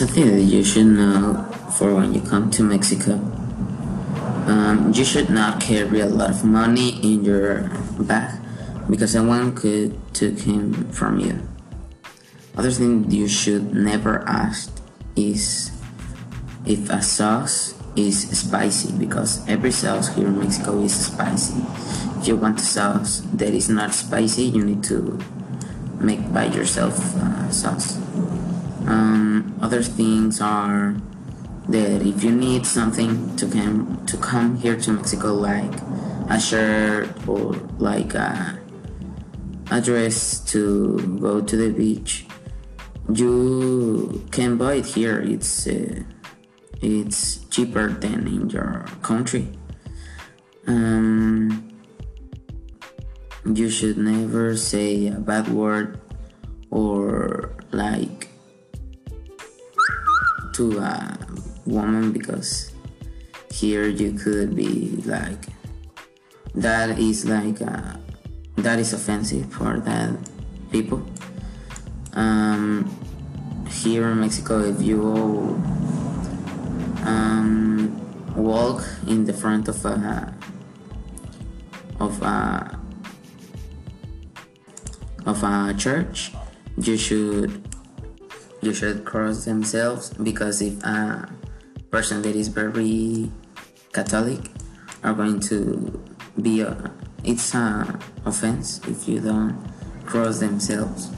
something that you should know for when you come to Mexico. Um, you should not carry a lot of money in your bag because someone could take him from you. Other thing you should never ask is if a sauce is spicy because every sauce here in Mexico is spicy. If you want a sauce that is not spicy, you need to make by yourself uh, sauce. Um, other things are that if you need something to come to come here to Mexico, like a shirt or like a, a dress to go to the beach, you can buy it here. It's uh, it's cheaper than in your country. Um, you should never say a bad word or like to a woman because here you could be like that is like uh, that is offensive for that people. Um, here in mexico if you um, walk in the front of a of a of a church you should you should cross themselves because if a person that is very Catholic are going to be a it's a offense if you don't cross themselves